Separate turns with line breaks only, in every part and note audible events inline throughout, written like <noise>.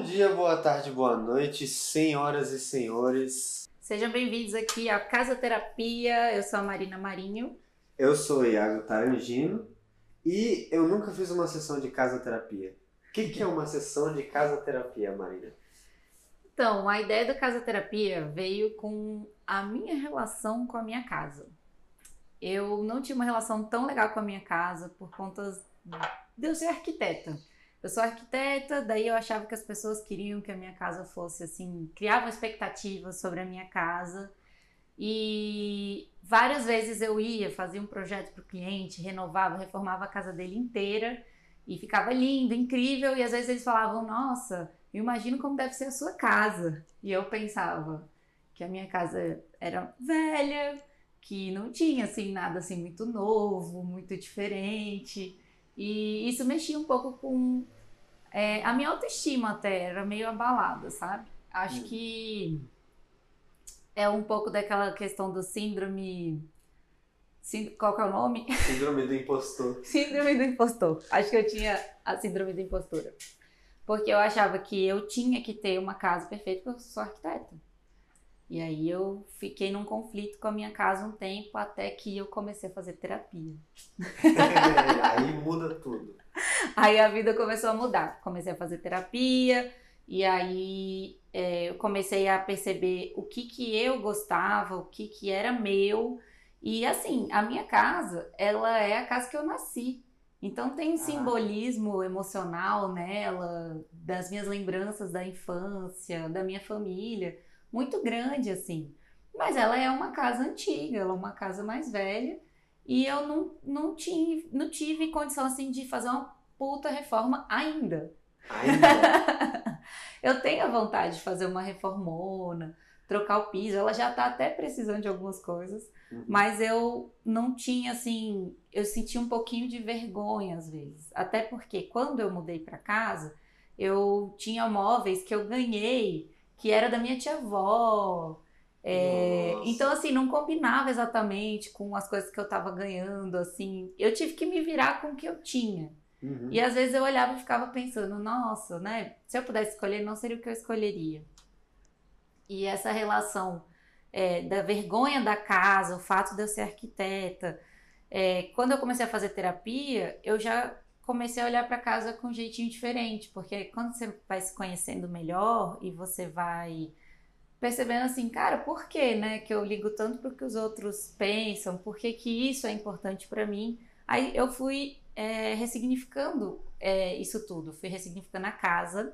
Bom dia, boa tarde, boa noite, senhoras e senhores.
Sejam bem-vindos aqui à Casa Terapia. Eu sou a Marina Marinho.
Eu sou o Iago Tarangino e eu nunca fiz uma sessão de casa terapia. O que, que é uma sessão de casa terapia, Marina?
Então, a ideia do Casa Terapia veio com a minha relação com a minha casa. Eu não tinha uma relação tão legal com a minha casa por conta de eu ser arquiteta. Eu sou arquiteta, daí eu achava que as pessoas queriam que a minha casa fosse assim, criavam expectativas sobre a minha casa. E várias vezes eu ia, fazia um projeto para o cliente, renovava, reformava a casa dele inteira e ficava lindo, incrível. E às vezes eles falavam: Nossa, eu imagino como deve ser a sua casa. E eu pensava que a minha casa era velha, que não tinha assim nada assim muito novo, muito diferente. E isso mexia um pouco com é, a minha autoestima até, era meio abalada, sabe? Acho hum. que é um pouco daquela questão do síndrome. Qual que é o nome? <laughs>
Síndrome do impostor.
síndrome do impostor. Acho que eu tinha a síndrome da impostura. Porque eu achava que eu tinha que ter uma casa perfeita porque eu sou arquiteta. E aí eu fiquei num conflito com a minha casa um tempo até que eu comecei a fazer terapia. <laughs>
aí muda tudo.
Aí a vida começou a mudar. Comecei a fazer terapia e aí é, eu comecei a perceber o que que eu gostava, o que que era meu. E assim, a minha casa, ela é a casa que eu nasci. Então tem um ah. simbolismo emocional nela, das minhas lembranças da infância, da minha família muito grande assim. Mas ela é uma casa antiga, ela é uma casa mais velha. E eu não, não, tive, não tive condição assim de fazer uma puta reforma ainda.
Ainda? <laughs>
eu tenho a vontade de fazer uma reformona, trocar o piso. Ela já tá até precisando de algumas coisas. Uhum. Mas eu não tinha assim. Eu senti um pouquinho de vergonha às vezes. Até porque quando eu mudei para casa, eu tinha móveis que eu ganhei que era da minha tia-avó. É, então, assim, não combinava exatamente com as coisas que eu tava ganhando, assim. Eu tive que me virar com o que eu tinha. Uhum. E às vezes eu olhava e ficava pensando, nossa, né? Se eu pudesse escolher, não seria o que eu escolheria. E essa relação é, da vergonha da casa, o fato de eu ser arquiteta. É, quando eu comecei a fazer terapia, eu já comecei a olhar para casa com um jeitinho diferente, porque quando você vai se conhecendo melhor e você vai percebendo assim, cara, por que, né, que eu ligo tanto para o que os outros pensam, por que, que isso é importante para mim? Aí eu fui é, ressignificando é, isso tudo, fui ressignificando a casa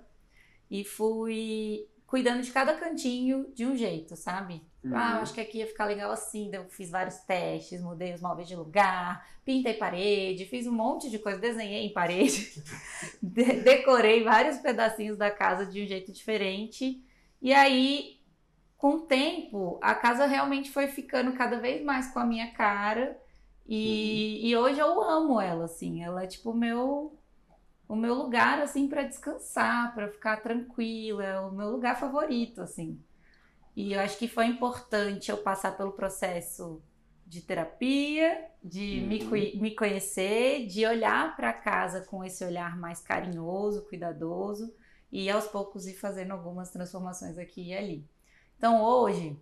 e fui cuidando de cada cantinho de um jeito, sabe? Uhum. Ah, acho que aqui ia ficar legal assim. eu fiz vários testes, mudei os móveis de lugar, pintei parede, fiz um monte de coisa, desenhei em parede, <laughs> de decorei vários pedacinhos da casa de um jeito diferente. E aí, com o tempo, a casa realmente foi ficando cada vez mais com a minha cara. E, uhum. e hoje eu amo ela, assim. Ela é tipo o meu o meu lugar assim para descansar, para ficar tranquila, é o meu lugar favorito assim. E eu acho que foi importante eu passar pelo processo de terapia, de uhum. me, me conhecer, de olhar para casa com esse olhar mais carinhoso, cuidadoso e aos poucos ir fazendo algumas transformações aqui e ali. Então hoje,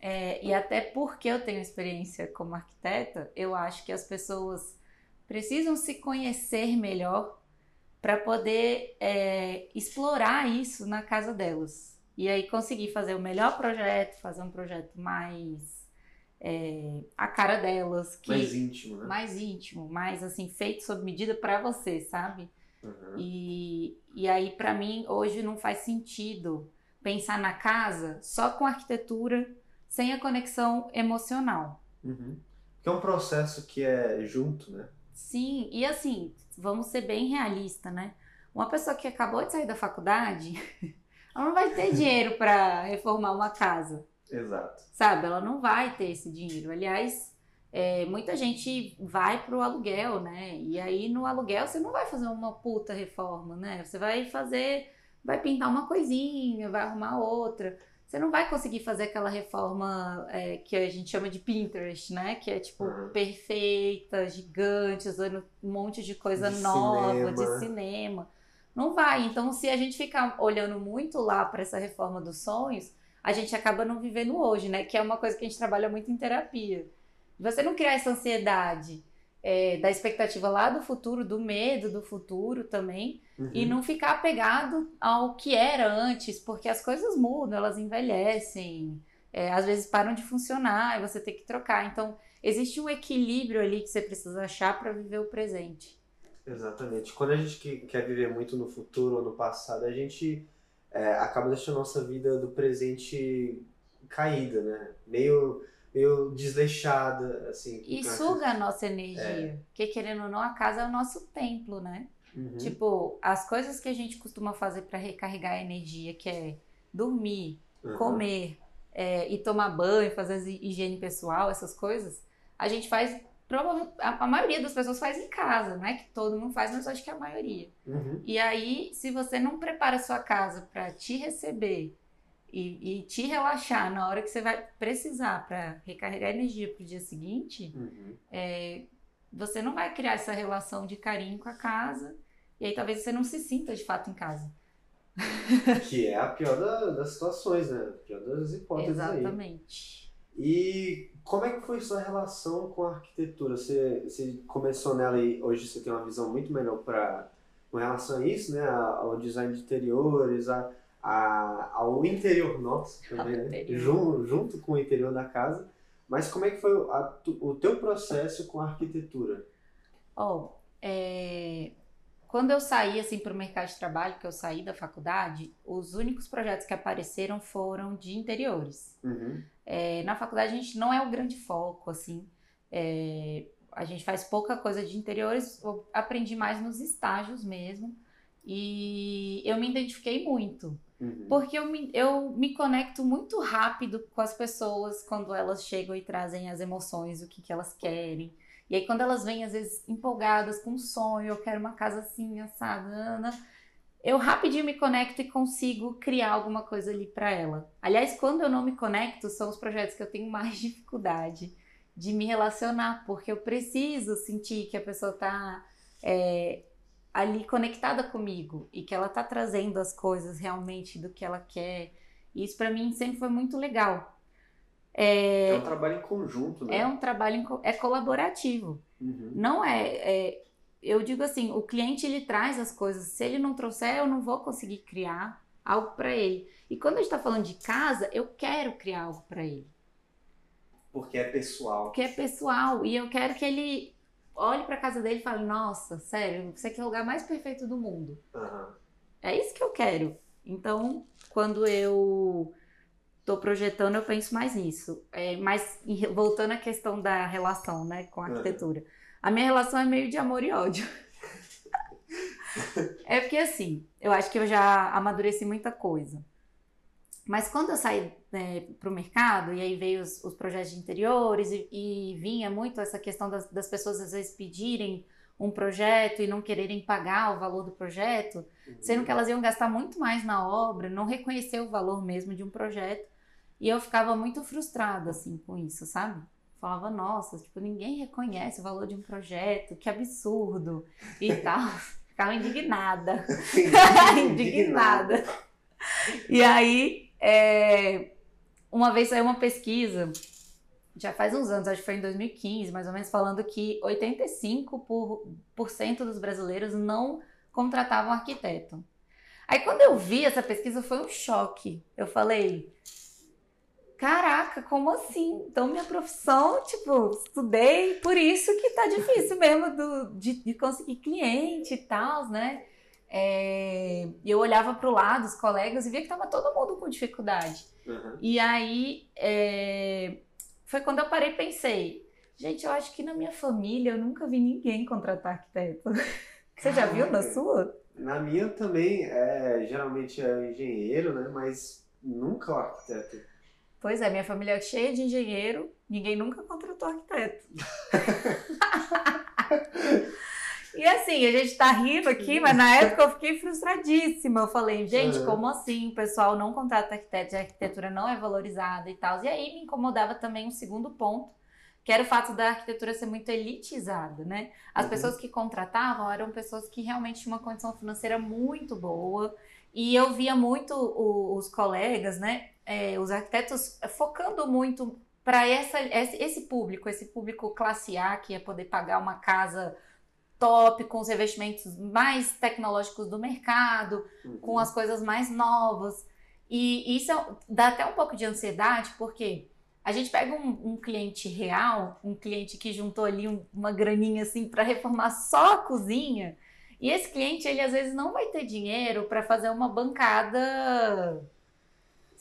é, e até porque eu tenho experiência como arquiteta, eu acho que as pessoas precisam se conhecer melhor para poder é, explorar isso na casa delas. E aí conseguir fazer o melhor projeto, fazer um projeto mais é, a cara delas.
Que, mais íntimo, né?
Mais íntimo, mais assim, feito sob medida para você, sabe? Uhum. E, e aí, para mim, hoje não faz sentido pensar na casa só com arquitetura, sem a conexão emocional.
Uhum. Que é um processo que é junto, né?
Sim, e assim, vamos ser bem realistas, né? Uma pessoa que acabou de sair da faculdade, <laughs> ela não vai ter dinheiro para reformar uma casa.
Exato.
Sabe? Ela não vai ter esse dinheiro. Aliás, é, muita gente vai pro aluguel, né? E aí no aluguel você não vai fazer uma puta reforma, né? Você vai fazer, vai pintar uma coisinha, vai arrumar outra você não vai conseguir fazer aquela reforma é, que a gente chama de Pinterest, né? Que é tipo uhum. perfeita, gigante, usando um monte de coisa de nova, cinema. de cinema. Não vai. Então, se a gente ficar olhando muito lá para essa reforma dos sonhos, a gente acaba não vivendo hoje, né? Que é uma coisa que a gente trabalha muito em terapia. Você não criar essa ansiedade é, da expectativa lá do futuro, do medo do futuro também, uhum. e não ficar apegado ao que era antes, porque as coisas mudam, elas envelhecem, é, às vezes param de funcionar e você tem que trocar. Então, existe um equilíbrio ali que você precisa achar para viver o presente.
Exatamente. Quando a gente quer viver muito no futuro ou no passado, a gente é, acaba deixando a nossa vida do presente caída, né? Meio, meio desleixada, assim.
E suga a nossa energia. É. Porque, querendo ou não, a casa é o nosso templo, né? Uhum. Tipo, as coisas que a gente costuma fazer para recarregar a energia, que é dormir, uhum. comer é, e tomar banho, fazer higiene pessoal, essas coisas, a gente faz a, maioria das pessoas faz em casa, não é que todo mundo faz, mas acho que a maioria. Uhum. E aí, se você não prepara a sua casa para te receber e, e, te relaxar na hora que você vai precisar para recarregar energia para o dia seguinte, uhum. é, você não vai criar essa relação de carinho com a casa e aí talvez você não se sinta de fato em casa. <laughs>
que é a pior da, das situações, né? A pior das hipóteses
Exatamente.
Aí. E como é que foi sua relação com a arquitetura? Você, você começou nela e hoje você tem uma visão muito melhor para com relação a isso, né? Ao design de interiores, a, a, ao interior nosso <laughs> também, né? Junto, junto com o interior da casa. Mas como é que foi a, o teu processo com a arquitetura?
Oh, é, quando eu saí assim para o mercado de trabalho, que eu saí da faculdade, os únicos projetos que apareceram foram de interiores. Uhum. É, na faculdade a gente não é o grande foco, assim. É, a gente faz pouca coisa de interiores, eu aprendi mais nos estágios mesmo. E eu me identifiquei muito. Uhum. Porque eu me, eu me conecto muito rápido com as pessoas quando elas chegam e trazem as emoções, o que, que elas querem. E aí, quando elas vêm, às vezes, empolgadas com um sonho, eu quero uma casa assim, assada, eu rapidinho me conecto e consigo criar alguma coisa ali para ela. Aliás, quando eu não me conecto, são os projetos que eu tenho mais <laughs> dificuldade de me relacionar, porque eu preciso sentir que a pessoa está é, ali conectada comigo e que ela está trazendo as coisas realmente do que ela quer. E isso para mim sempre foi muito legal.
É, é um trabalho em conjunto, né?
É um trabalho em, é colaborativo. Uhum. Não é, é, Eu digo assim, o cliente ele traz as coisas. Se ele não trouxer, eu não vou conseguir criar algo para ele. E quando a gente está falando de casa, eu quero criar algo para ele.
Porque é pessoal.
Porque é pessoal. E eu quero que ele olhe para casa dele e fale: Nossa, sério, você aqui é o lugar mais perfeito do mundo. Uhum. É isso que eu quero. Então, quando eu estou projetando, eu penso mais nisso. É, mas voltando à questão da relação né, com a arquitetura. É. A minha relação é meio de amor e ódio. <laughs> é porque assim, eu acho que eu já amadureci muita coisa. Mas quando eu saí né, para o mercado, e aí veio os, os projetos de interiores, e, e, vinha muito essa questão das, das, pessoas às vezes pedirem um projeto e não quererem pagar o valor do projeto, sendo que elas iam gastar muito mais na obra, não reconhecer o valor mesmo de um projeto. E eu ficava muito frustrada, assim, com isso, sabe? Falava, nossa, tipo, ninguém reconhece o valor de um projeto, que absurdo e <laughs> tal. Ficava <laughs> <laughs> indignada. indignada. E aí, é, uma vez saiu uma pesquisa, já faz uns anos, acho que foi em 2015, mais ou menos, falando que 85% dos brasileiros não contratavam arquiteto. Aí quando eu vi essa pesquisa foi um choque. Eu falei, Caraca, como assim? Então, minha profissão, tipo, estudei, por isso que tá difícil mesmo do, de, de conseguir cliente e tal, né? É, eu olhava para o lado, os colegas, e via que tava todo mundo com dificuldade. Uhum. E aí, é, foi quando eu parei e pensei, gente, eu acho que na minha família eu nunca vi ninguém contratar arquiteto. <laughs> Você já viu na sua?
Na minha também, é, geralmente é engenheiro, né? Mas nunca o arquiteto.
Pois é, minha família é cheia de engenheiro, ninguém nunca contratou arquiteto. <laughs> e assim, a gente tá rindo aqui, mas na época eu fiquei frustradíssima. Eu falei, gente, como assim? O pessoal não contrata arquiteto, a arquitetura não é valorizada e tal. E aí me incomodava também um segundo ponto, que era o fato da arquitetura ser muito elitizada, né? As
Uhum.
pessoas que contratavam eram pessoas que realmente tinham uma condição financeira muito boa. E eu via muito o- os colegas, né? É, os arquitetos focando muito para esse, público, esse público classe A, que ia poder pagar uma casa top, com os revestimentos mais tecnológicos do mercado,
Uhum.
com as coisas mais novas. E isso é- dá até um pouco de ansiedade, porque a gente pega um, um cliente real, um cliente que juntou ali um- uma graninha assim para reformar só a cozinha, e esse cliente ele às vezes não vai ter dinheiro para fazer uma bancada,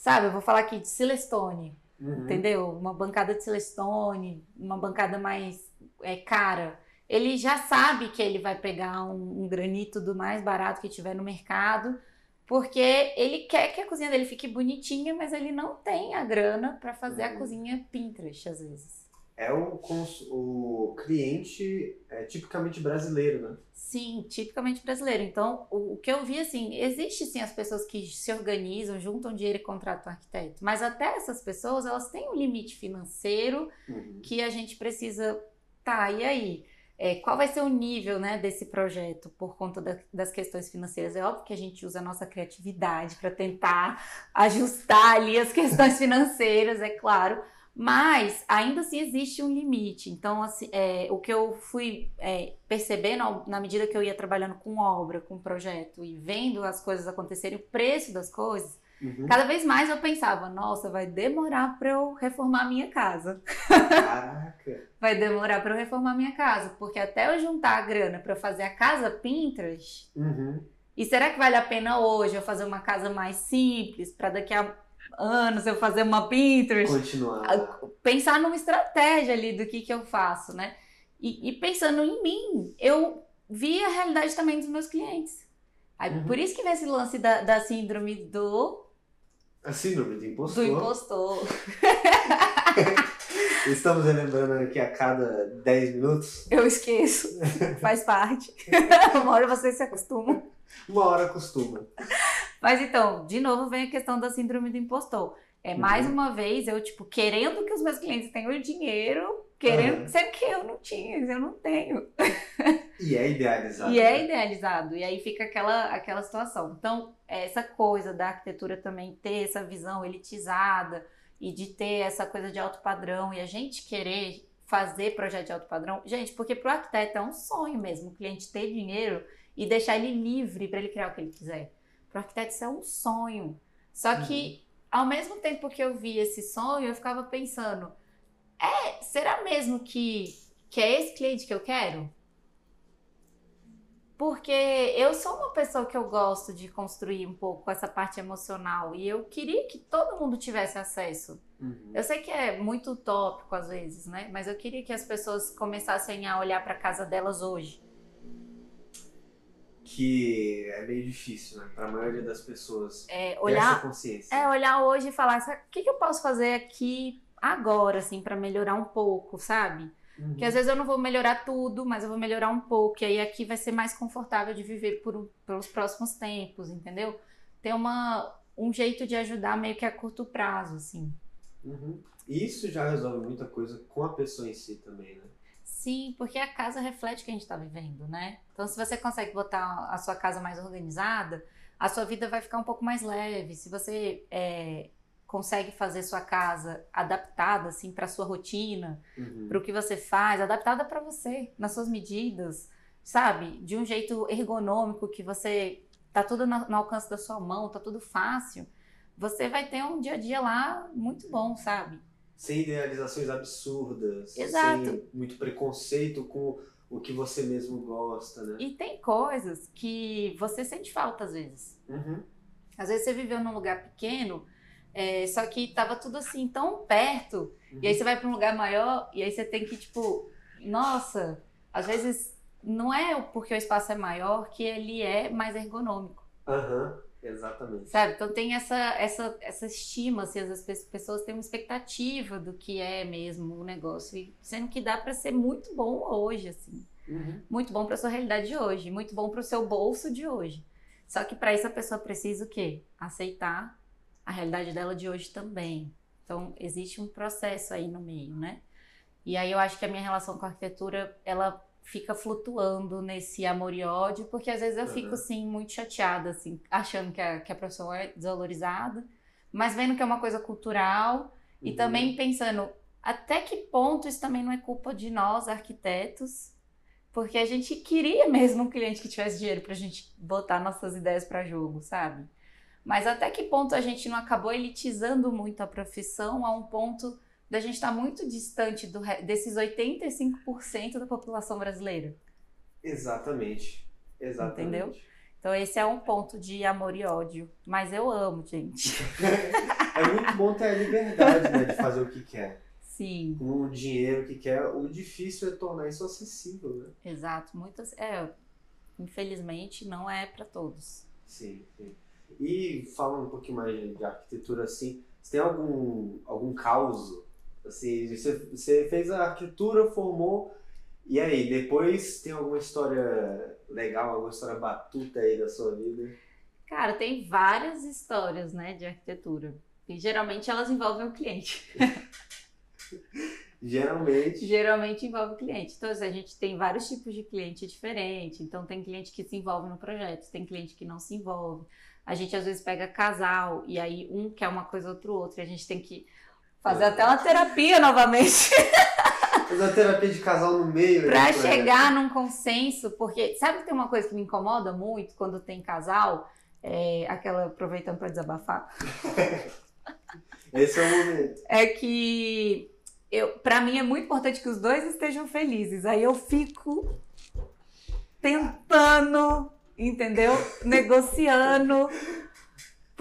sabe? Eu vou falar aqui de Silestone,
Uhum.
entendeu? Uma bancada de Silestone, uma bancada mais é, cara. Ele já sabe que ele vai pegar um, um granito do mais barato que tiver no mercado, porque ele quer que a cozinha dele fique bonitinha, mas ele não tem a grana para fazer a
Uhum.
cozinha Pinterest às vezes.
É o, cons- o cliente é, tipicamente brasileiro, né?
Sim, tipicamente brasileiro. Então, o, o que eu vi assim, existe sim as pessoas que se organizam, juntam dinheiro e contratam um arquiteto, mas até essas pessoas, elas têm um limite financeiro
Uhum.
que a gente precisa. Tá, e aí? É, qual vai ser o nível né, desse projeto por conta da- das questões financeiras? É óbvio que a gente usa a nossa criatividade para tentar <laughs> ajustar ali as questões <laughs> financeiras, é claro, mas ainda assim existe um limite. Então, assim, é, o que eu fui é, percebendo na medida que eu ia trabalhando com obra, com projeto e vendo as coisas acontecerem, o preço das coisas,
Uhum.
cada vez mais eu pensava: nossa, vai demorar para eu reformar a minha casa
Caraca. <laughs>
vai demorar para eu reformar minha casa, porque até eu juntar a grana para fazer a casa Pinterest,
Uhum.
e será que vale a pena hoje eu fazer uma casa mais simples para daqui a anos eu fazer uma Pinterest?
Continuar.
Pensar numa estratégia ali do que que eu faço, né? E, e pensando em mim, eu vi a realidade também dos meus clientes. Aí,
Uhum.
Por isso que vem esse lance da, da síndrome do,
A síndrome do
do
impostor.
impostor. <laughs>
Estamos relembrando aqui a cada 10 minutos.
Eu esqueço, <laughs> faz parte. <laughs> Uma hora vocês se acostumam.
Uma hora costuma.
Mas então, de novo vem a questão da síndrome do impostor. É
Uhum.
mais uma vez eu, tipo, querendo que os meus clientes tenham dinheiro, querendo,
Aham.
sendo que eu não tinha, eu não tenho.
E é idealizado.
E é
né?
idealizado, e aí fica aquela, aquela situação. Então, essa coisa da arquitetura também ter essa visão elitizada e de ter essa coisa de alto padrão e a gente querer fazer projeto de alto padrão. Gente, porque pro arquiteto é um sonho mesmo, o cliente ter dinheiro e deixar ele livre para ele criar o que ele quiser. Pro arquiteto isso é um sonho. Só que, ao mesmo tempo que eu vi esse sonho, eu ficava pensando, é, será mesmo que, que é esse cliente que eu quero? Porque eu sou uma pessoa que eu gosto de construir um pouco essa parte emocional e eu queria que todo mundo tivesse acesso.
Uhum.
Eu sei que é muito utópico às vezes, né? Mas eu queria que as pessoas começassem a olhar para casa delas hoje.
Que é meio difícil, né? Pra maioria das pessoas.
É,
ter
olhar,
essa consciência.
é olhar hoje e falar, "Sa- o que, que eu posso fazer aqui agora, assim, para melhorar um pouco, sabe?
Uhum.
Porque às vezes eu não vou melhorar tudo, mas eu vou melhorar um pouco. E aí aqui vai ser mais confortável de viver por, pelos próximos tempos, entendeu? Ter uma, um jeito de ajudar meio que a curto prazo, assim.
Uhum. E Isso já resolve muita coisa com a pessoa em si também, né?
Sim, porque a casa reflete o que a gente está vivendo, né? Então, se você consegue botar a sua casa mais organizada, a sua vida vai ficar um pouco mais leve. Se você é, consegue fazer sua casa adaptada, assim, para sua rotina,
Uhum.
para o que você faz, adaptada para você, nas suas medidas, sabe? De um jeito ergonômico que você tá tudo na- no alcance da sua mão, tá tudo fácil. Você vai ter um dia a dia lá muito bom, sabe?
Sem idealizações absurdas.
Exato.
Sem muito preconceito com o que você mesmo gosta, né?
E tem coisas que você sente falta às vezes.
Uhum.
Às vezes você viveu num lugar pequeno, é, só que tava tudo assim tão perto, e aí você vai para um lugar maior e aí você tem que tipo, nossa, às vezes não é porque o espaço é maior que ele é mais ergonômico.
Aham, exatamente.
Sabe? Então tem essa, essa, essa estima, assim, as pessoas têm uma expectativa do que é mesmo o negócio, e sendo que dá para ser muito bom hoje, assim.
Uhum.
Muito bom para sua realidade de hoje, muito bom para o seu bolso de hoje. Só que para isso a pessoa precisa o quê? Aceitar a realidade dela de hoje também. Então existe um processo aí no meio, né? E aí eu acho que a minha relação com a arquitetura, ela fica flutuando nesse amor e ódio, porque às vezes eu fico, assim, muito chateada, assim, achando que a, que a profissão é desvalorizada, mas vendo que é uma coisa cultural e
Uhum.
também pensando até que ponto isso também não é culpa de nós, arquitetos, porque a gente queria mesmo um cliente que tivesse dinheiro pra gente botar nossas ideias para jogo, sabe? Mas até que ponto a gente não acabou elitizando muito a profissão a um ponto da gente estar muito distante do, desses 85% da população brasileira?
Exatamente. Exatamente.
Entendeu? Então esse é um ponto de amor e ódio, mas eu amo, gente. <laughs>
É muito bom ter a liberdade né, de fazer o que quer.
Sim,
Com o dinheiro que quer. O difícil é tornar isso acessível, né?
exato. Muitas, é, infelizmente não é para todos.
Sim, sim. E falando um pouquinho mais de, de arquitetura, assim, você tem algum, algum caos? Assim, você, você fez a arquitetura, formou, e aí, depois tem alguma história legal, alguma história batuta aí da sua vida?
Cara, tem várias histórias, né, de arquitetura. E geralmente elas envolvem o cliente. <laughs>
Geralmente.
Geralmente envolve o cliente. Então, assim, a gente tem vários tipos de cliente diferente. Então, tem cliente que se envolve no projeto, tem cliente que não se envolve. A gente às vezes pega casal e aí um quer uma coisa, outro outro. E a gente tem que fazer até uma terapia novamente <laughs>
Fazer a terapia de casal no meio. né, projeto.
chegar num consenso. Porque sabe que tem uma coisa que me incomoda muito quando tem casal? É, aquela aproveitando para desabafar. <laughs>
Esse é o momento.
é que eu, para mim é muito importante que os dois estejam felizes. Aí eu fico tentando, entendeu? Negociando.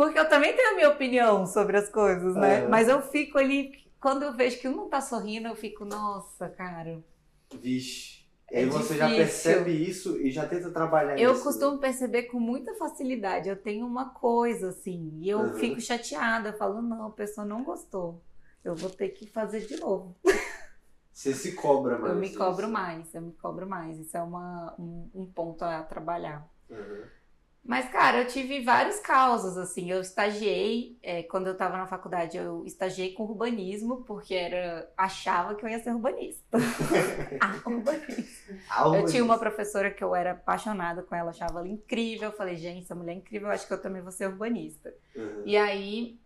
Porque eu também tenho a minha opinião sobre as coisas, né?
É.
Mas eu fico ali, quando eu vejo que um não tá sorrindo, eu fico, nossa, cara.
Vixe.
É
aí você já
difícil.
percebe isso e já tenta trabalhar
Eu
isso.
costumo perceber com muita facilidade. Eu tenho uma coisa assim, e eu
Uhum.
fico chateada, eu falo, não, a pessoa não gostou. Eu vou ter que fazer de novo.
Você se cobra mais.
Eu me
isso.
cobro mais, eu me cobro mais. Isso é uma, um, um ponto a trabalhar.
Uhum.
Mas, cara, eu tive vários causos, assim. Eu estagiei, é, quando eu tava na faculdade, eu estagiei com urbanismo, porque era, achava que eu ia ser urbanista. <laughs> ah, urbanista.
Algo
Eu tinha uma professora que eu era apaixonada com ela, achava ela incrível. Eu falei, gente, essa mulher é incrível, eu acho que eu também vou ser urbanista.
Uhum.
E aí,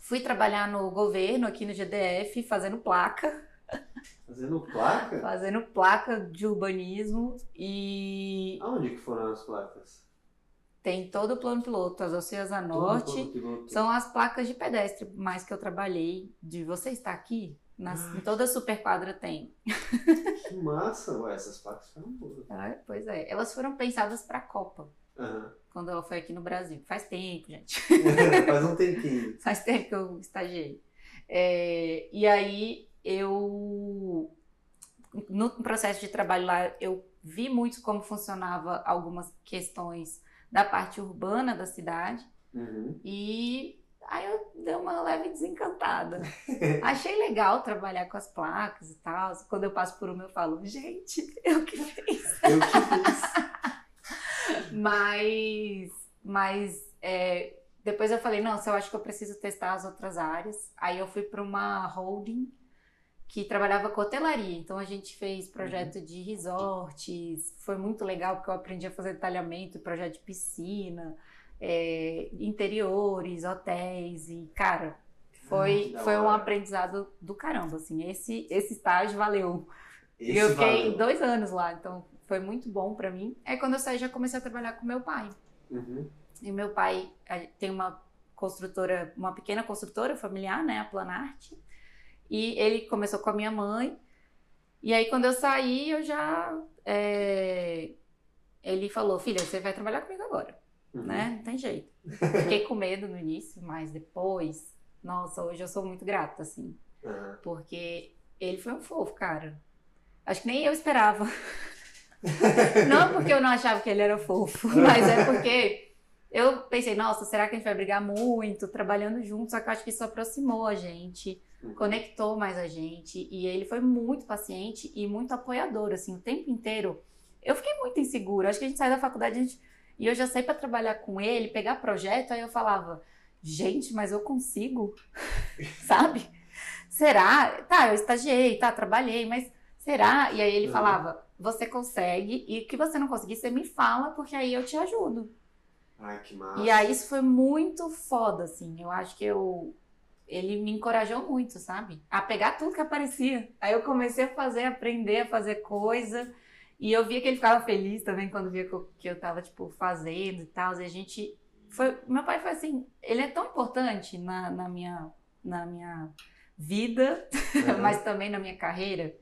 fui trabalhar no governo, aqui no GDF, fazendo placa.
Fazendo placa?
fazendo placa de urbanismo e
Aonde que foram as placas?
Tem todo o plano piloto, as Oceas a Norte. São as placas de pedestre mais que eu trabalhei. De você estar aqui, nas, em toda a superquadra tem.
Que massa, ué, essas placas foram boas.
Ah, pois é, elas foram pensadas para a Copa,
Aham.
quando ela foi aqui no Brasil. Faz tempo, gente. <laughs>
Faz um tempinho. <laughs>
Faz tempo que eu estagiei. É, e aí eu no processo de trabalho lá eu vi muito como funcionava algumas questões da parte urbana da cidade
Uhum.
e aí eu dei uma leve desencantada. <laughs> Achei legal trabalhar com as placas e tal. Quando eu passo por uma eu falo, gente, eu que fiz. <laughs>
Eu que fiz.
Mas, mas é, depois eu falei, não, eu acho que eu preciso testar as outras áreas. Aí eu fui para uma holding que trabalhava com hotelaria. Então a gente fez projeto de resorts. Foi muito legal porque eu aprendi a fazer detalhamento, projeto de piscina, é, interiores, hotéis e cara.
Ah,
Foi,
da
foi um aprendizado do caramba, assim. Esse, esse estágio valeu.
Esse
E eu fiquei
valeu.
dois anos lá, então foi muito bom pra mim. Aí quando eu saí, já comecei a trabalhar com meu pai.
Uhum.
E meu pai tem uma construtora, uma pequena construtora familiar, né, a Planarte. E ele começou com a minha mãe. E aí quando eu saí, eu já. eh, Ele falou: Filha, você vai trabalhar comigo agora,
Uhum.
né? Não tem jeito. <laughs> Fiquei com medo no início, mas depois. Nossa, hoje eu sou muito grata, assim.
Aham.
Porque ele foi um fofo, cara. Acho que nem eu esperava. <laughs> não porque eu não achava que ele era fofo, <laughs> mas é porque eu pensei, nossa, será que a gente vai brigar muito trabalhando juntos? Só que eu acho que isso aproximou a gente,
Uhum.
Conectou mais a gente. E ele foi muito paciente e muito apoiador, assim, o tempo inteiro. Eu fiquei muito insegura. Acho que a gente sai da faculdade gente- e eu já saí para trabalhar com ele, pegar projeto, aí eu falava, gente, mas eu consigo, <laughs> sabe? será? Tá, eu estagiei, tá, trabalhei, mas será? E aí ele
Uhum.
falava, você consegue, e o que você não conseguir, você me fala, porque aí eu te ajudo.
Ai, que massa.
E aí isso foi muito foda, assim. Eu acho que eu. Ele me encorajou muito, sabe? A pegar tudo que aparecia. Aí eu comecei a fazer, aprender a fazer coisa. E eu via que ele ficava feliz também quando via que eu, que eu tava, tipo, fazendo e tal. E a gente. Foi, meu pai foi assim. Ele é tão importante na, na, minha, na minha vida, <laughs>
Uhum.
mas também na minha carreira,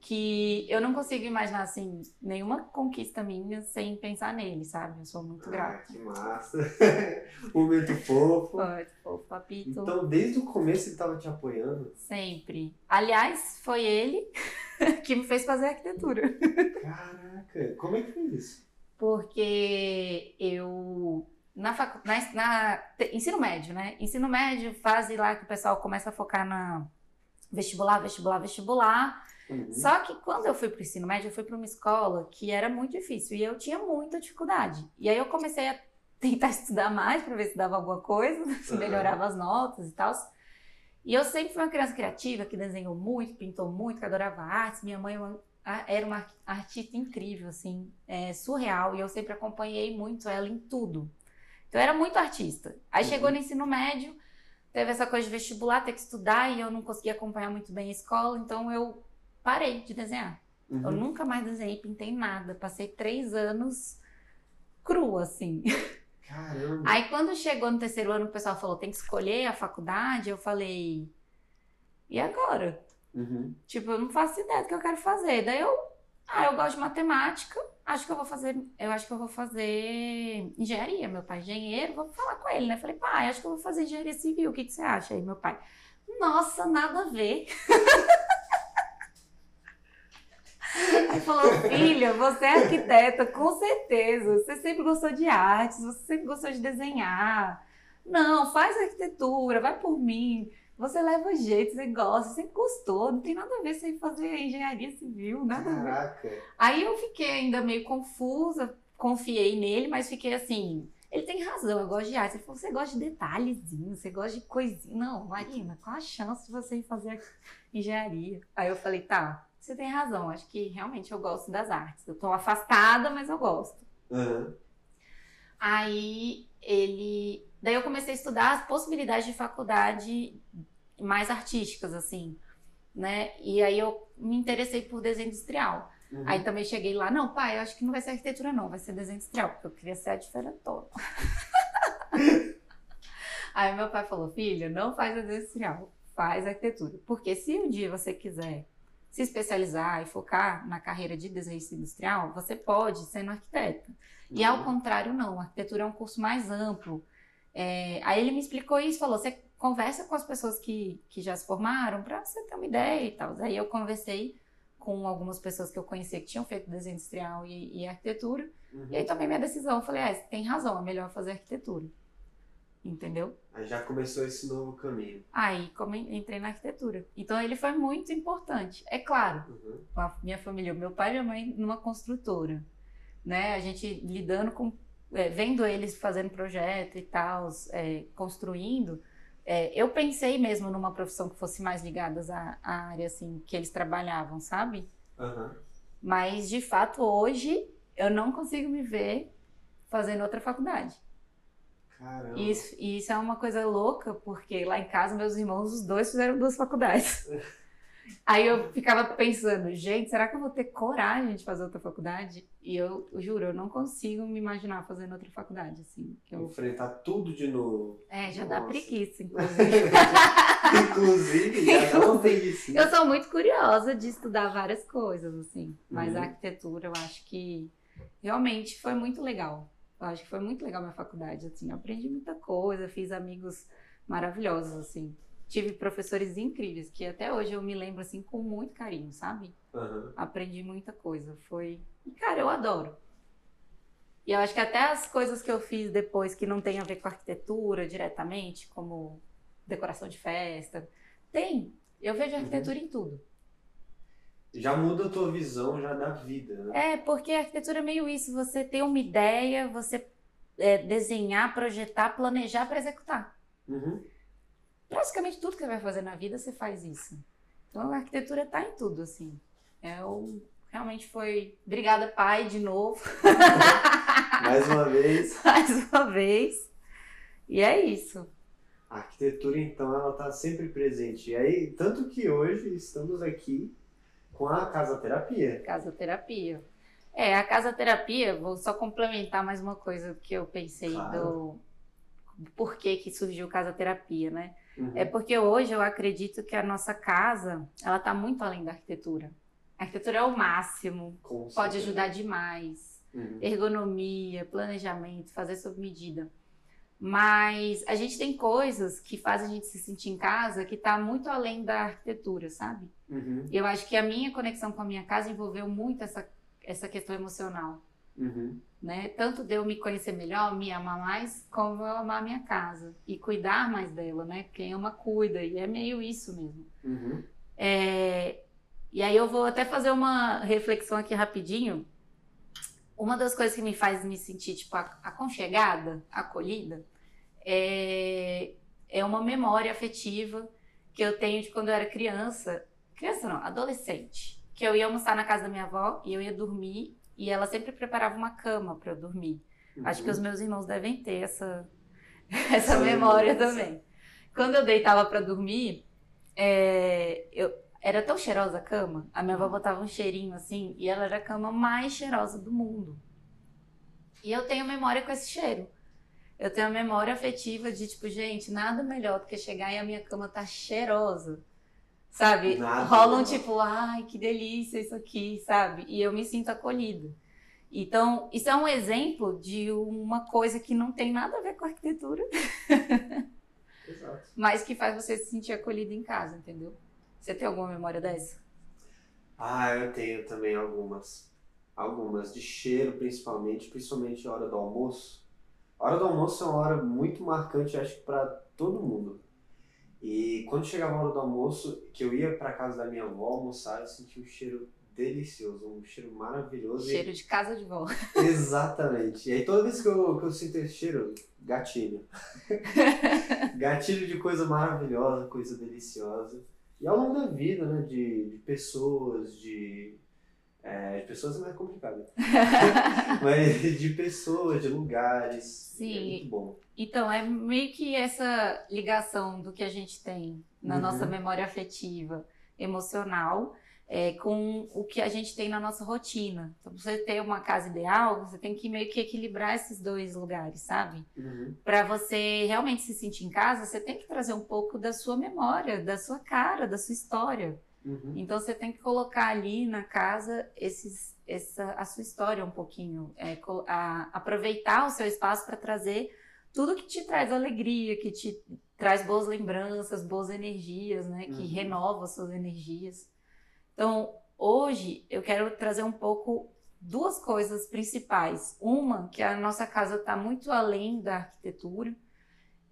que eu não consigo imaginar, assim, nenhuma conquista minha sem pensar nele, sabe? Eu sou muito grata.
Ah, que massa. <laughs> Momento fofo.
Foi, pô, papito.
Então, desde o começo ele tava te apoiando.
Sempre. Aliás, foi ele <laughs> que me fez fazer arquitetura.
Caraca, como é que foi isso?
Porque eu. Na, facu... na, na ensino médio, né? Ensino médio, fase lá que o pessoal começa a focar na vestibular, vestibular, vestibular.
Uhum.
Só que quando eu fui pro ensino médio, eu fui para uma escola que era muito difícil e eu tinha muita dificuldade. E aí eu comecei a tentar <laughs> estudar mais para ver se dava alguma coisa, <laughs> se melhorava as notas e tal. E eu sempre fui uma criança criativa que desenhou muito, pintou muito, que adorava artes. Minha mãe é era uma ar- artista incrível, assim, é, surreal. E eu sempre acompanhei muito ela em tudo. Então eu era muito artista. Aí
Uhum.
chegou no ensino médio, teve essa coisa de vestibular, ter que estudar e eu não conseguia acompanhar muito bem a escola, então eu parei de desenhar. Eu
Uhum.
nunca mais desenhei, pintei nada. Passei três anos crua, assim.
Caramba.
Aí quando chegou no terceiro ano, o pessoal falou, tem que escolher a faculdade, eu falei, e agora?
Uhum.
Tipo, eu não faço ideia do que eu quero fazer. Daí eu, ah, eu gosto de matemática, acho que eu vou fazer, eu acho que eu vou fazer engenharia. Meu pai é engenheiro, vou falar com ele, né? Falei, pai, acho que eu vou fazer engenharia civil, o que, que você acha? Aí meu pai, nossa, nada a ver. <laughs> Aí falou, filha, você é arquiteta, com certeza. Você sempre gostou de artes, você sempre gostou de desenhar. Não, faz arquitetura, vai por mim. Você leva jeito, você gosta, você gostou, não tem nada a ver sem fazer engenharia civil, nada a ver.
Caraca.
Aí eu fiquei ainda meio confusa, confiei nele, mas fiquei assim. Ele tem razão, eu gosto de arte. Ele falou: você gosta de detalhezinhos, você gosta de coisinha. Não, Marina, qual a chance de você ir fazer engenharia? Aí eu falei: tá, você tem razão, acho que realmente eu gosto das artes. Eu tô afastada, mas eu gosto.
Uhum.
Aí ele. Daí eu comecei a estudar as possibilidades de faculdade mais artísticas, assim, né? E aí eu me interessei por desenho industrial.
Uhum.
Aí também cheguei lá, não, pai, eu acho que não vai ser arquitetura, não, vai ser desenho industrial, porque eu queria ser a diferentona. <laughs> Aí meu pai falou, filha, não faz desenho industrial, faz arquitetura. Porque se um dia você quiser se especializar e focar na carreira de desenho industrial, você pode sendo arquiteta. E ao
Uhum.
contrário, não. A arquitetura é um curso mais amplo. É, aí ele me explicou isso, falou: você conversa com as pessoas que, que já se formaram para você ter uma ideia e tal. Aí eu conversei com algumas pessoas que eu conhecia que tinham feito desenho industrial e, e arquitetura.
Uhum.
E aí tomei minha decisão. Falei: ah, tem razão, é melhor fazer arquitetura. Entendeu?
Aí já começou esse novo caminho.
Aí como entrei na arquitetura. Então ele foi muito importante. É claro,
Uhum.
a minha família, meu pai e minha mãe numa construtora, né? A gente lidando com, é, vendo eles fazendo projeto e tal, é, construindo. é, eu pensei mesmo numa profissão que fosse mais ligada à, à área assim que eles trabalhavam, sabe?
Uhum.
Mas de fato hoje eu não consigo me ver fazendo outra faculdade.
Caramba.
E isso, e isso é uma coisa louca, porque lá em casa meus irmãos, os dois fizeram duas faculdades. <laughs> Aí eu ficava pensando, gente, será que eu vou ter coragem de fazer outra faculdade? E eu, eu juro, eu não consigo me imaginar fazendo outra faculdade, assim. eu-
Enfrentar tudo de novo.
É, já dá
Nossa.
preguiça, <laughs> inclusive.
Inclusive, já dá <laughs> uma preguiça.
eu sou muito curiosa de estudar várias coisas, assim. Mas
Uhum.
a arquitetura, eu acho que realmente foi muito legal. Eu acho que foi muito legal minha faculdade, assim. Aprendi muita coisa, fiz amigos maravilhosos, assim. Tive professores incríveis, que até hoje eu me lembro, assim, com muito carinho, sabe?
Uhum.
Aprendi muita coisa. Foi. E, cara, eu adoro. E eu acho que até as coisas que eu fiz depois que não tem a ver com arquitetura diretamente, como decoração de festa, tem. Eu vejo arquitetura em tudo.
Já muda a tua visão já da vida, né?
É, porque a arquitetura é meio isso. Você tem uma ideia, você é, desenhar, projetar, planejar para executar.
Uhum.
praticamente tudo que você vai fazer na vida, você faz isso. Então a arquitetura tá em tudo, assim. É o, realmente foi. Obrigada, pai, de novo. <laughs>
Mais uma vez. <laughs>
Mais uma vez. E é isso.
A arquitetura, então, ela está sempre presente. E aí, tanto que hoje estamos aqui com a casa terapia.
Casa terapia. É, a casa terapia, vou só complementar mais uma coisa que eu pensei claro. do porquê que surgiu casa terapia, né? Uhum. É porque hoje eu acredito que a nossa casa, ela está muito além da arquitetura. A arquitetura é o máximo, Com pode certeza. ajudar demais. Uhum. Ergonomia, planejamento, fazer sob medida. Mas a gente tem coisas que fazem a gente se sentir em casa que está muito além da arquitetura, sabe? Uhum. Eu acho que a minha conexão com a minha casa envolveu muito essa, essa questão emocional. Uhum. Né? Tanto de eu me conhecer melhor, me amar mais, como eu amar a minha casa e cuidar mais dela, né? Quem ama, cuida, e é meio isso mesmo. Uhum. É... E aí eu vou até fazer uma reflexão aqui rapidinho uma das coisas que me faz me sentir, tipo, aconchegada, acolhida, é, é uma memória afetiva que eu tenho de quando eu era criança. Criança não, adolescente. Que eu ia almoçar na casa da minha avó e eu ia dormir e ela sempre preparava uma cama para eu dormir. Uhum. Acho que os meus irmãos devem ter essa, <laughs> essa memória também. Quando eu deitava para dormir, é, eu, era tão cheirosa a cama, a minha avó botava um cheirinho assim, e ela era a cama mais cheirosa do mundo. E eu tenho memória com esse cheiro. Eu tenho a memória afetiva de, tipo, gente, nada melhor do que chegar e a minha cama tá cheirosa. Sabe? Nada Rola um tipo, ai, que delícia isso aqui, sabe? E eu me sinto acolhida. Então, isso é um exemplo de uma coisa que não tem nada a ver com arquitetura. <laughs> Exato. Mas que faz você se sentir acolhida em casa, entendeu? Você tem alguma memória dessa?
Ah, eu tenho também algumas. Algumas, de cheiro principalmente, principalmente a hora do almoço. A hora do almoço é uma hora muito marcante, acho que para todo mundo. E quando chegava a hora do almoço, que eu ia para casa da minha avó almoçar, eu sentia um cheiro delicioso, um cheiro maravilhoso.
Cheiro e... de casa de vó. <laughs>
Exatamente. E aí toda vez que eu, que eu sinto esse cheiro, gatilho. <laughs> gatilho de coisa maravilhosa, coisa deliciosa. E ao longo da vida, né, de, de pessoas, de. É, de pessoas é mais complicado. <laughs> <laughs> Mas de pessoas, de lugares. É Sim. É muito bom.
Então, é meio que essa ligação do que a gente tem na uhum. nossa memória afetiva, emocional, é, com o que a gente tem na nossa rotina. Então, pra você ter uma casa ideal, você tem que meio que equilibrar esses dois lugares, sabe? Uhum. Para você realmente se sentir em casa, você tem que trazer um pouco da sua memória, da sua cara, da sua história. Uhum. Então, você tem que colocar ali na casa esses, essa, a sua história um pouquinho, é, a, aproveitar o seu espaço para trazer tudo que te traz alegria, que te traz boas lembranças, boas energias, né? Que uhum. renova as suas energias. Então, hoje eu quero trazer um pouco duas coisas principais. Uma, que a nossa casa está muito além da arquitetura,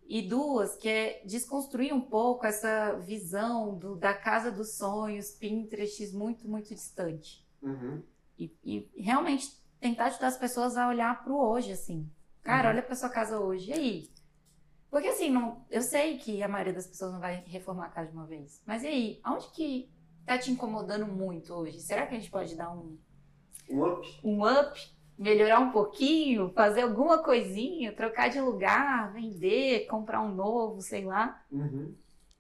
e duas, que é desconstruir um pouco essa visão do, da casa dos sonhos, Pinterest, muito, muito distante. Uhum. E, e, realmente tentar ajudar as pessoas a olhar para o hoje, assim. Cara, uhum. olha para sua casa hoje, e aí? Porque assim, não, eu sei que a maioria das pessoas não vai reformar a casa de uma vez, mas e aí? Aonde que tá te incomodando muito hoje? Será que a gente pode dar um,
um up?
Um up? Melhorar um pouquinho, fazer alguma coisinha, trocar de lugar, vender, comprar um novo, sei lá. Uhum.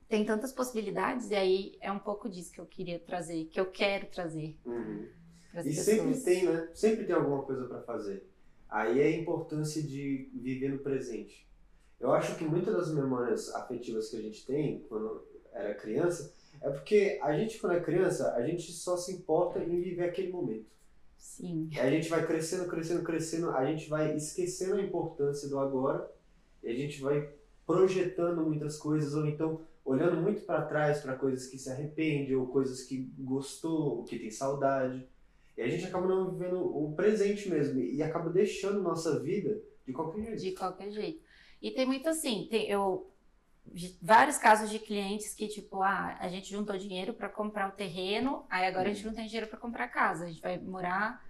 Tem tantas possibilidades e aí é um pouco disso que eu queria trazer, que eu quero trazer. Uhum.
E pessoas. sempre tem, né? Sempre tem alguma coisa para fazer. Aí é a importância de viver no presente. Eu acho que muitas das memórias afetivas que a gente tem quando era criança é porque a gente, quando é criança, a gente só se importa em viver aquele momento.
Sim.
E a gente vai crescendo, crescendo, crescendo, a gente vai esquecendo a importância do agora e a gente vai projetando muitas coisas ou então olhando muito para trás para coisas que se arrepende ou coisas que gostou, que tem saudade. E a gente acaba não vivendo o presente mesmo e acaba deixando nossa vida de qualquer jeito.
De qualquer jeito. E tem muito assim, tem, eu vários casos de clientes que, tipo, ah, a gente juntou dinheiro para comprar o terreno, aí agora a gente não tem dinheiro para comprar a casa, a gente vai morar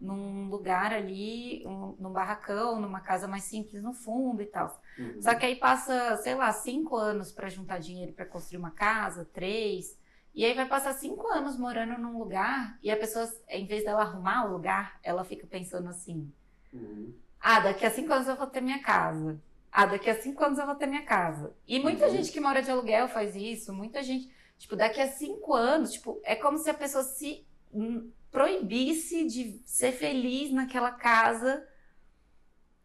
num lugar ali, um, num barracão, numa casa mais simples no fundo e tal.
Uhum.
Só que aí passa, sei lá, cinco anos para juntar dinheiro para construir uma casa, três. E aí vai passar cinco anos morando num lugar e a pessoa, em vez dela arrumar o lugar, ela fica pensando assim:
Uhum.
ah, daqui a cinco anos eu vou ter minha casa. Ah, daqui a cinco anos eu vou ter minha casa. E muita
Uhum.
gente que mora de aluguel faz isso, muita gente, tipo, daqui a cinco anos, tipo, é como se a pessoa se hum, proibisse de ser feliz naquela casa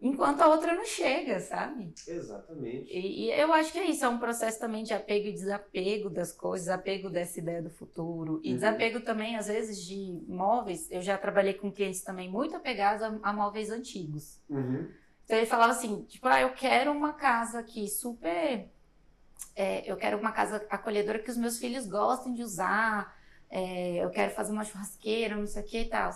enquanto a outra não chega, sabe?
Exatamente.
E, e eu acho que é isso, é um processo também de apego e desapego das coisas, apego dessa ideia do futuro. E
Uhum.
desapego também, às vezes, de móveis. Eu já trabalhei com clientes também muito apegados a, a móveis antigos.
Uhum.
Então ele falava assim, tipo, ah, eu quero uma casa aqui super. é, eu quero uma casa acolhedora que os meus filhos gostem de usar. é, eu quero fazer uma churrasqueira, não sei o que e tal.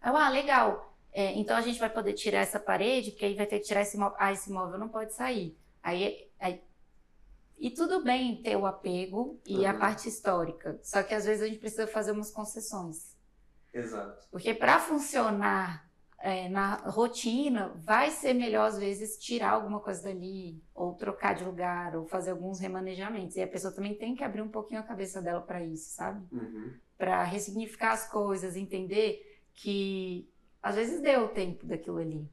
Aí eu, ah, legal. É, então a gente vai poder tirar essa parede, porque aí vai ter que tirar esse móvel. Ah, esse móvel não pode sair. Aí, aí- e tudo bem ter o apego e a
Uhum.
parte histórica. Só que às vezes a gente precisa fazer umas concessões.
Exato.
Porque para funcionar é, na rotina, vai ser melhor às vezes tirar alguma coisa dali, ou trocar de lugar, ou fazer alguns remanejamentos. E a pessoa também tem que abrir um pouquinho a cabeça dela para isso, sabe?
Uhum.
Para ressignificar as coisas, entender que às vezes deu o tempo daquilo ali.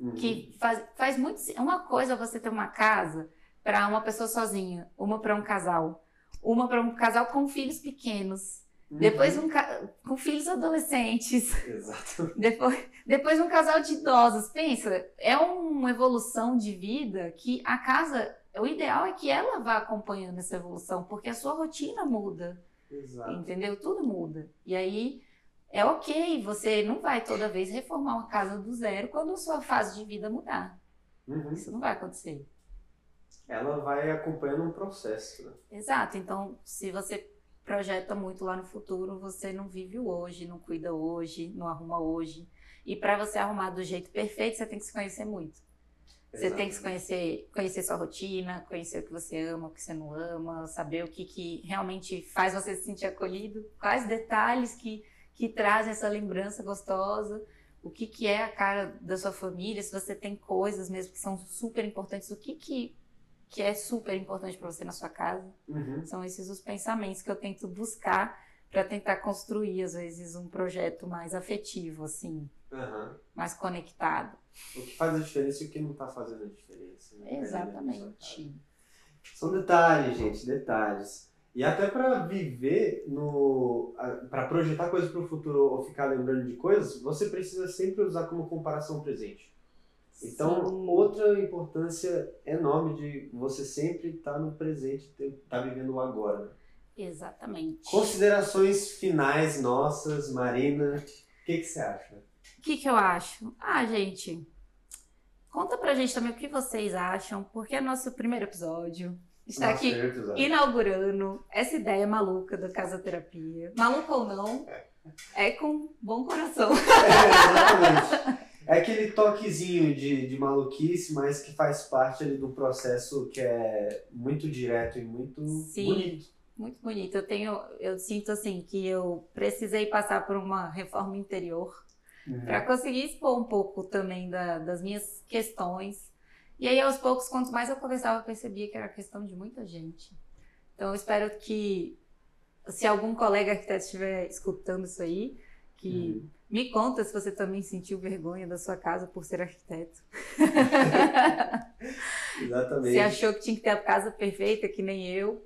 Uhum.
Que faz, faz muito. Uma coisa é você ter uma casa para uma pessoa sozinha, uma para um casal, uma para um casal com filhos pequenos,
Uhum.
depois um ca- com filhos adolescentes.
Exato. <laughs>
Depois, depois um casal de idosos. Pensa, é uma evolução de vida que a casa, o ideal é que ela vá acompanhando essa evolução, porque a sua rotina muda,
Exato.
entendeu? Tudo muda. E aí é ok, você não vai toda vez reformar uma casa do zero quando a sua fase de vida mudar.
Uhum.
Isso não vai acontecer.
Ela vai acompanhando um processo. Né?
Exato. Então, se você projeta muito lá no futuro, você não vive o hoje, não cuida hoje, não arruma hoje. E para você arrumar do jeito perfeito, você tem que se conhecer muito. Você tem que se conhecer, conhecer sua rotina, conhecer o que você ama, o que você não ama, saber o que, que realmente faz você se sentir acolhido, quais detalhes que, que trazem essa lembrança gostosa, o que, que é a cara da sua família, se você tem coisas mesmo que são super importantes, o que, que, que é super importante para você na sua casa.
Uhum.
São esses os pensamentos que eu tento buscar para tentar construir, às vezes, um projeto mais afetivo, assim,
Aham.
mais conectado.
O que faz a diferença e o que não tá fazendo a diferença. né?
Exatamente.
São detalhes, gente, detalhes. E até para viver no. para projetar coisas para o futuro ou ficar lembrando de coisas, você precisa sempre usar como comparação presente. Então,
Sim.
outra importância enorme de você sempre estar no presente, estar vivendo o agora. né?
Exatamente.
Considerações finais nossas, Marina. O que, que você acha?
O que, que eu acho? Ah, gente, conta pra gente também o que vocês acham, porque é nosso primeiro episódio. Está aqui inaugurando essa ideia maluca da Casa Terapia. Maluca ou não, <laughs> é com bom coração.
É, exatamente. <laughs> É aquele toquezinho de, de maluquice, mas que faz parte ali do processo que é muito direto e muito
Sim.
bonito.
Muito bonito. Eu tenho, eu sinto assim que eu precisei passar por uma reforma interior
Uhum.
para conseguir expor um pouco também da- das minhas questões. E aí, aos poucos, quanto mais eu conversava, eu percebia que era questão de muita gente. Então, eu espero que, se algum colega arquiteto estiver escutando isso aí, que
Uhum.
me conta se você também sentiu vergonha da sua casa por ser arquiteto. <laughs>
Exatamente.
Se achou que tinha que ter a casa perfeita, que nem eu.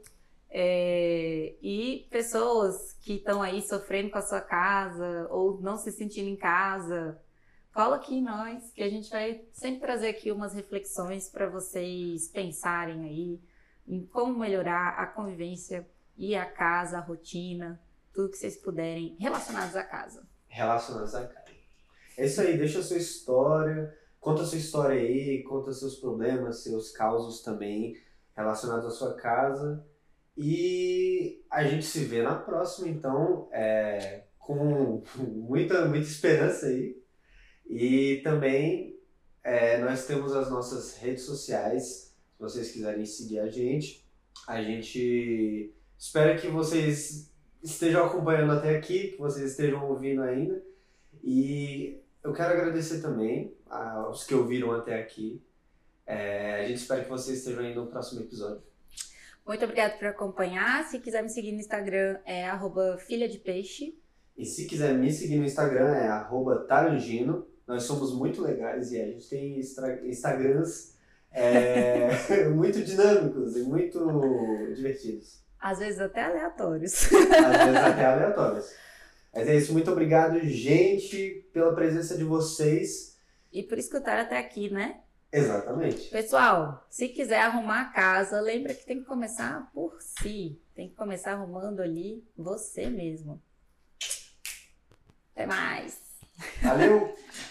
É, e pessoas que estão aí sofrendo com a sua casa ou não se sentindo em casa, cola aqui em nós, que a gente vai sempre trazer aqui umas reflexões para vocês pensarem aí em como melhorar a convivência e a casa, a rotina, tudo que vocês puderem relacionados à casa.
Relacionados à casa. É isso aí, deixa a sua história, conta a sua história aí, conta seus problemas, seus causos também relacionados à sua casa. E a gente se vê na próxima, então, é, com muita, muita esperança aí. E também é, nós temos as nossas redes sociais, se vocês quiserem seguir a gente. A gente espera que vocês estejam acompanhando até aqui, que vocês estejam ouvindo ainda. E eu quero agradecer também aos que ouviram até aqui. É, a gente espera que vocês estejam aí no próximo episódio.
Muito obrigada por acompanhar. Se quiser me seguir no Instagram, é arroba filha de peixe.
E se quiser me seguir no Instagram, é arroba tarangino. Nós somos muito legais e a gente tem Instagrams é, <laughs> muito dinâmicos e muito divertidos.
Às vezes até aleatórios.
Às vezes até aleatórios. Mas é isso, muito obrigado, gente, pela presença de vocês.
E por escutar até aqui, né?
Exatamente.
Pessoal, se quiser arrumar a casa, lembra que tem que começar por si. Tem que começar arrumando ali você mesmo. Até mais.
Valeu! <laughs>